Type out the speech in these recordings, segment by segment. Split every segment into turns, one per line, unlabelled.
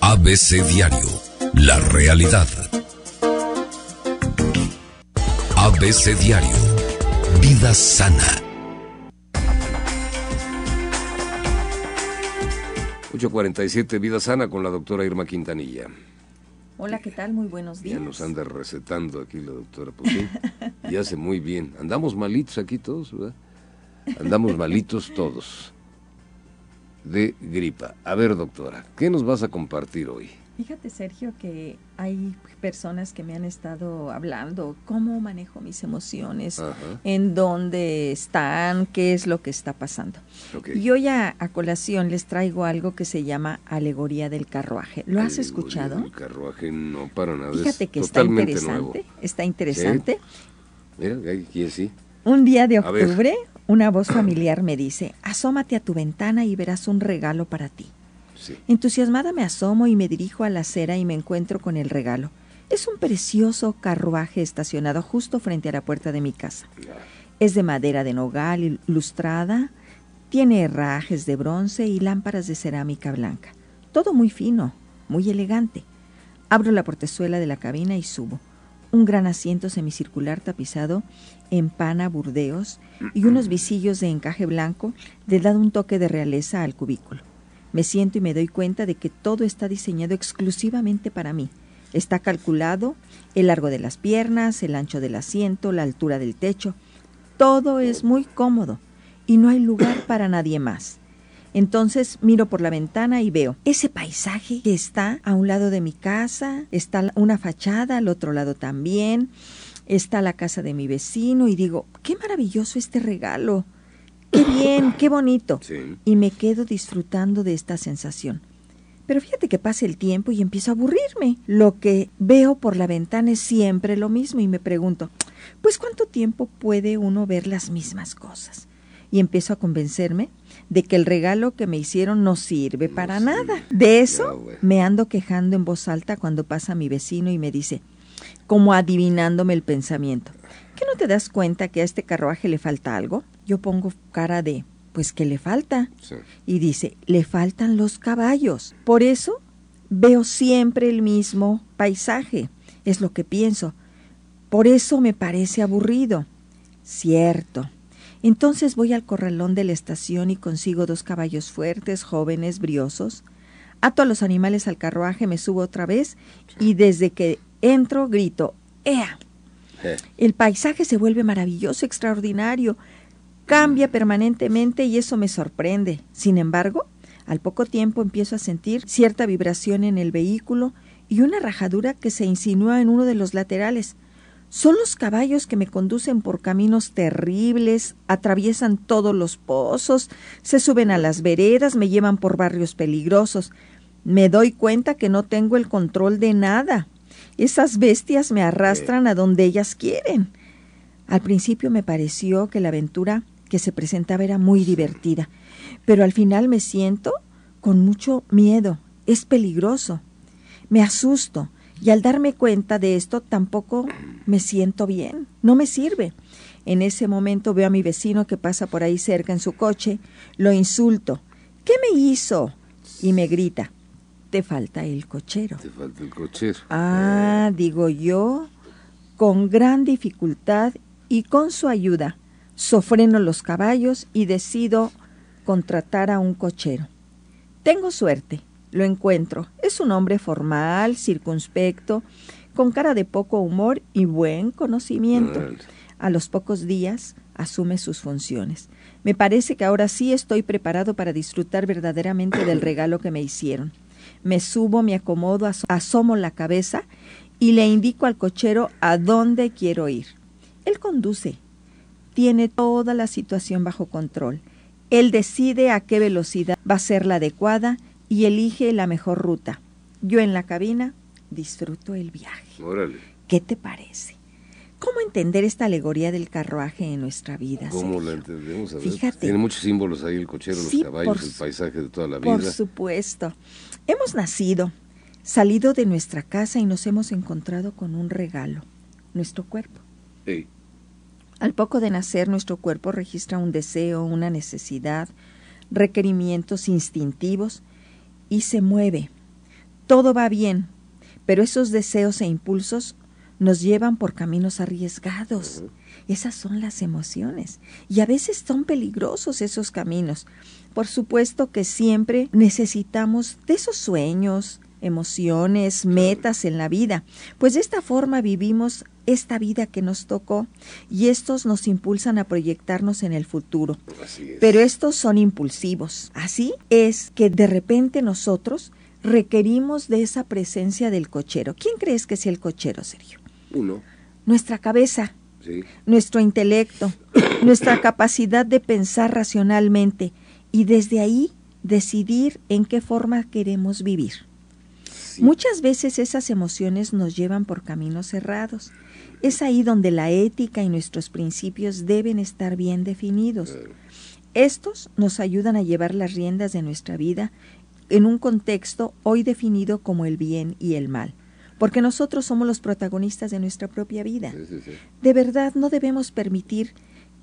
ABC Diario. La realidad. ABC Diario. Vida sana.
847 Vida sana con la doctora Irma Quintanilla.
Hola, ¿qué tal? Muy buenos días.
Ya nos anda recetando aquí la doctora. Pues sí, y hace muy bien. Andamos malitos aquí todos, ¿verdad? Andamos malitos todos de gripa. A ver, doctora, ¿qué nos vas a compartir hoy?
Fíjate, Sergio, que hay personas que me han estado hablando cómo manejo mis emociones, en dónde están, qué es lo que está pasando. Y hoy a, colación les traigo algo que se llama alegoría del carruaje. ¿Lo has escuchado?
El carruaje no para nada.
Fíjate que está interesante. Está interesante.
Mira, aquí sí.
Un día de octubre, una voz familiar me dice, asómate a tu ventana y verás un regalo para ti. Entusiasmada me asomo y me dirijo a la acera y me encuentro con el regalo. Es un precioso carruaje estacionado justo frente a la puerta de mi casa. Es de madera de nogal ilustrada, tiene herrajes de bronce y lámparas de cerámica blanca. Todo muy fino, muy elegante. Abro la portezuela de la cabina y subo. Un gran asiento semicircular tapizado en pana burdeos y unos visillos de encaje blanco le dan un toque de realeza al cubículo. Me siento y me doy cuenta de que todo está diseñado exclusivamente para mí. Está calculado el largo de las piernas, el ancho del asiento, la altura del techo. Todo es muy cómodo y no hay lugar para nadie más. Entonces miro por la ventana y veo ese paisaje que está a un lado de mi casa, está una fachada al otro lado también, está la casa de mi vecino y digo, qué maravilloso este regalo qué bien, qué bonito. Y me quedo disfrutando de esta sensación. Pero fíjate que pasa el tiempo y empiezo a aburrirme. Lo que veo por la ventana es siempre lo mismo y me pregunto, pues ¿cuánto tiempo puede uno ver las mismas cosas? Y empiezo a convencerme de que el regalo que me hicieron no sirve para nada. De eso me ando quejando en voz alta cuando pasa mi vecino y me dice, como adivinándome el pensamiento, ¿qué no te das cuenta que a este carruaje le falta algo? yo pongo cara de, pues que le falta. Y dice, le faltan los caballos. Por eso veo siempre el mismo paisaje, es lo que pienso. Por eso me parece aburrido. Cierto. Entonces voy al corralón de la estación y consigo dos caballos fuertes, jóvenes, briosos. Ato a los animales al carruaje, me subo otra vez y desde que entro grito, ¡Ea! Eh. El paisaje se vuelve maravilloso, extraordinario cambia permanentemente y eso me sorprende. Sin embargo, al poco tiempo empiezo a sentir cierta vibración en el vehículo y una rajadura que se insinúa en uno de los laterales. Son los caballos que me conducen por caminos terribles, atraviesan todos los pozos, se suben a las veredas, me llevan por barrios peligrosos. Me doy cuenta que no tengo el control de nada. Esas bestias me arrastran a donde ellas quieren. Al principio me pareció que la aventura que se presentaba era muy divertida, pero al final me siento con mucho miedo, es peligroso, me asusto y al darme cuenta de esto tampoco me siento bien, no me sirve. En ese momento veo a mi vecino que pasa por ahí cerca en su coche, lo insulto. ¿Qué me hizo? Y me grita, te falta el cochero.
Te falta el cochero.
Ah, digo yo, con gran dificultad y con su ayuda, sofreno los caballos y decido contratar a un cochero. Tengo suerte, lo encuentro. Es un hombre formal, circunspecto, con cara de poco humor y buen conocimiento. A los pocos días asume sus funciones. Me parece que ahora sí estoy preparado para disfrutar verdaderamente del regalo que me hicieron. Me subo, me acomodo, asomo la cabeza y le indico al cochero a dónde quiero ir. Él conduce, tiene toda la situación bajo control. Él decide a qué velocidad va a ser la adecuada y elige la mejor ruta. Yo en la cabina disfruto el viaje. ¿Qué te parece? ¿Cómo entender esta alegoría del carruaje en nuestra vida?
¿Cómo la entendemos? Fíjate. Tiene muchos símbolos ahí, el cochero, los caballos, el paisaje de toda la vida.
Por supuesto. Hemos nacido, salido de nuestra casa y nos hemos encontrado con un regalo, nuestro cuerpo. Al poco de nacer, nuestro cuerpo registra un deseo, una necesidad, requerimientos instintivos y se mueve, todo va bien, pero esos deseos e impulsos nos llevan por caminos arriesgados. Esas son las emociones. Y a veces son peligrosos esos caminos. Por supuesto que siempre necesitamos de esos sueños, emociones, metas en la vida, pues de esta forma vivimos esta vida que nos tocó y estos nos impulsan a proyectarnos en el futuro. Pero estos son impulsivos. Así es que de repente nosotros requerimos de esa presencia del cochero. ¿Quién crees que es el cochero, Sergio?
Uno.
Nuestra cabeza, nuestro intelecto, nuestra capacidad de pensar racionalmente y desde ahí decidir en qué forma queremos vivir. Muchas veces esas emociones nos llevan por caminos cerrados. Es ahí donde la ética y nuestros principios deben estar bien definidos. Estos nos ayudan a llevar las riendas de nuestra vida en un contexto hoy definido como el bien y el mal porque nosotros somos los protagonistas de nuestra propia vida. De verdad, no debemos permitir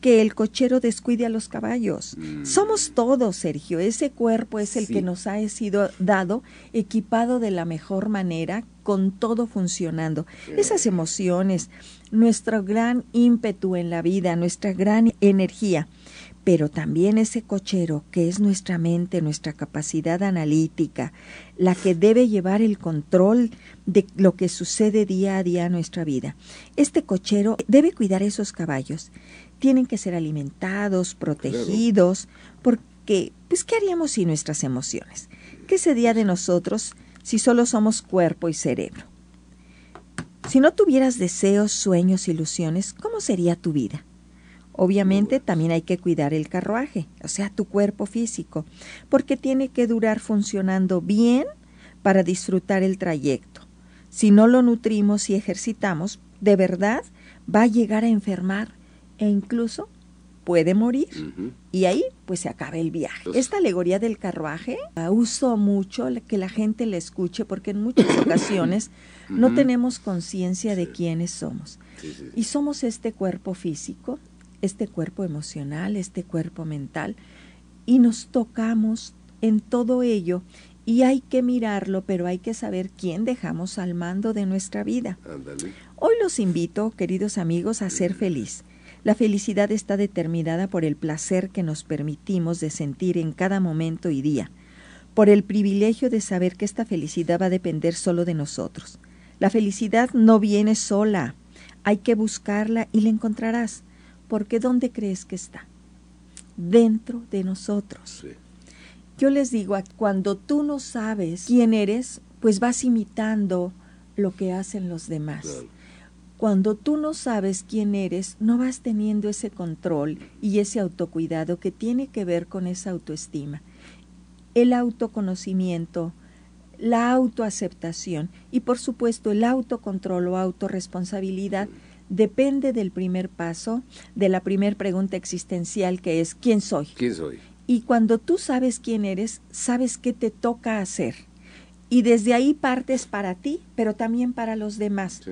que el cochero descuide a los caballos. Mm. Somos todos, Sergio. Ese cuerpo es el que nos ha sido dado, equipado de la mejor manera, con todo funcionando. Esas emociones, nuestro gran ímpetu en la vida, nuestra gran energía pero también ese cochero que es nuestra mente, nuestra capacidad analítica, la que debe llevar el control de lo que sucede día a día en nuestra vida. Este cochero debe cuidar esos caballos. Tienen que ser alimentados, protegidos, porque, pues, ¿qué haríamos sin nuestras emociones? ¿Qué sería de nosotros si solo somos cuerpo y cerebro? Si no tuvieras deseos, sueños, ilusiones, ¿cómo sería tu vida? Obviamente también hay que cuidar el carruaje, o sea, tu cuerpo físico, porque tiene que durar funcionando bien para disfrutar el trayecto. Si no lo nutrimos y ejercitamos, de verdad va a llegar a enfermar e incluso puede morir. Y ahí pues se acaba el viaje. Esta alegoría del carruaje la uso mucho que la gente la escuche porque en muchas ocasiones no tenemos conciencia de quiénes somos. Y somos este cuerpo físico este cuerpo emocional, este cuerpo mental, y nos tocamos en todo ello y hay que mirarlo, pero hay que saber quién dejamos al mando de nuestra vida. Hoy los invito, queridos amigos, a ser feliz. La felicidad está determinada por el placer que nos permitimos de sentir en cada momento y día, por el privilegio de saber que esta felicidad va a depender solo de nosotros. La felicidad no viene sola, hay que buscarla y la encontrarás porque ¿dónde crees que está? Dentro de nosotros. Yo les digo, cuando tú no sabes quién eres, pues vas imitando lo que hacen los demás. Cuando tú no sabes quién eres, no vas teniendo ese control y ese autocuidado que tiene que ver con esa autoestima. El autoconocimiento, la autoaceptación y por supuesto el autocontrol o autorresponsabilidad depende del primer paso, de la primera pregunta existencial que es ¿quién soy?
¿Quién soy?
Y cuando tú sabes quién eres, sabes qué te toca hacer. Y desde ahí partes para ti, pero también para los demás.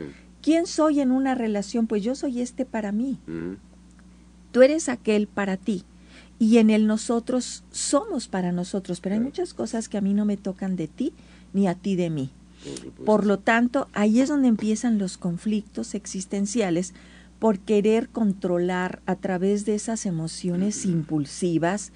¿Quién soy en una relación? Pues yo soy este para mí. Tú eres aquel para ti. Y en el nosotros somos para nosotros, pero hay muchas cosas que a mí no me tocan de ti ni a ti de mí. Por lo tanto, ahí es donde empiezan los conflictos existenciales por querer controlar a través de esas emociones impulsivas,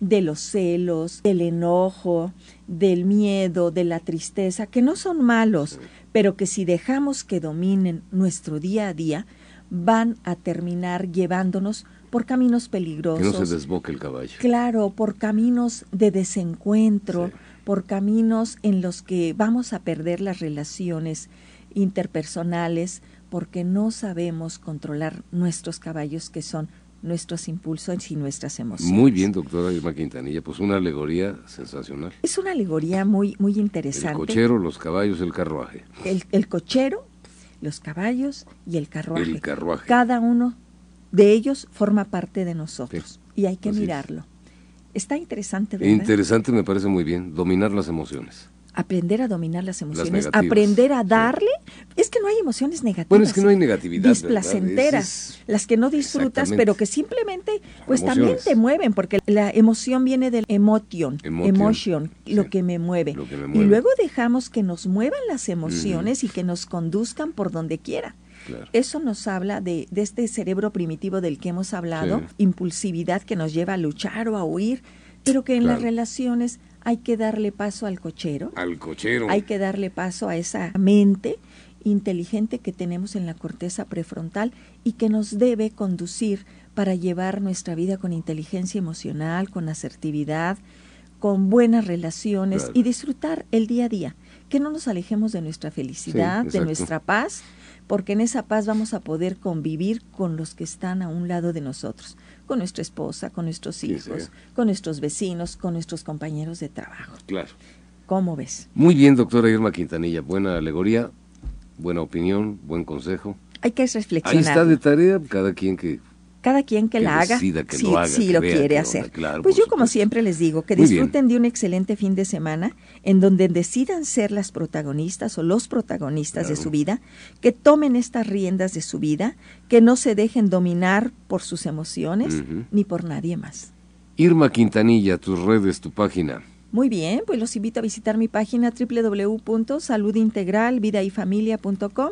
de los celos, del enojo, del miedo, de la tristeza, que no son malos, pero que si dejamos que dominen nuestro día a día, van a terminar llevándonos por caminos peligrosos.
Que no se desboque el caballo.
Claro, por caminos de desencuentro, por caminos en los que vamos a perder las relaciones interpersonales porque no sabemos controlar nuestros caballos que son nuestros impulsos y nuestras emociones.
Muy bien, doctora Irma Quintanilla, pues una alegoría sensacional.
Es una alegoría muy, muy interesante.
El cochero, los caballos, el carruaje.
El, cochero, los caballos y el carruaje.
El carruaje.
Cada uno de ellos forma parte de nosotros y hay que mirarlo. Está interesante, ¿verdad?
Interesante, me parece muy bien, dominar las emociones.
aprender a dominar las emociones, aprender a darle. Es que no hay emociones negativas.
Bueno, es que no hay negatividad.
Displacenteras, las que no disfrutas, pero que simplemente, pues también te mueven, porque la emoción viene del emotion, emotion, lo, que me mueve. Y luego dejamos que nos muevan las emociones y que nos conduzcan por donde quiera. Eso nos habla de, este cerebro primitivo del que hemos hablado, impulsividad que nos lleva a luchar o a huir, pero que en las relaciones hay que darle paso al cochero.
Al cochero.
Hay que darle paso a esa mente inteligente que tenemos en la corteza prefrontal y que nos debe conducir para llevar nuestra vida con inteligencia emocional, con asertividad, con buenas relaciones y disfrutar el día a día. Que no nos alejemos de nuestra felicidad, de nuestra paz, porque en esa paz vamos a poder convivir con los que están a un lado de nosotros con nuestra esposa, con nuestros hijos, con nuestros vecinos, con nuestros compañeros de trabajo.
Claro.
¿Cómo ves?
Muy bien, doctora Irma Quintanilla. Buena alegoría, buena opinión, buen consejo.
Hay que reflexionar.
Ahí está de tarea cada quien que
cada quien que, la haga, si, lo, quiere hacer. pues yo como siempre les digo, que disfruten de un excelente fin de semana en donde decidan ser las protagonistas o los protagonistas de su vida, que tomen estas riendas de su vida, que no se dejen dominar por sus emociones ni por nadie más.
Irma Quintanilla, tus redes, tu página.
Muy bien, pues los invito a visitar mi página www.saludintegralvidayfamilia.com,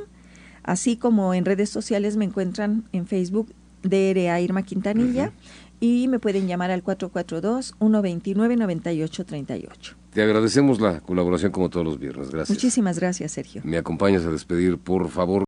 así como en redes sociales me encuentran en Facebook DRA Irma Quintanilla y me pueden llamar al 442-129-9838.
Te agradecemos la colaboración como todos los viernes. Gracias.
Muchísimas gracias, Sergio.
Me acompañas a despedir, por favor.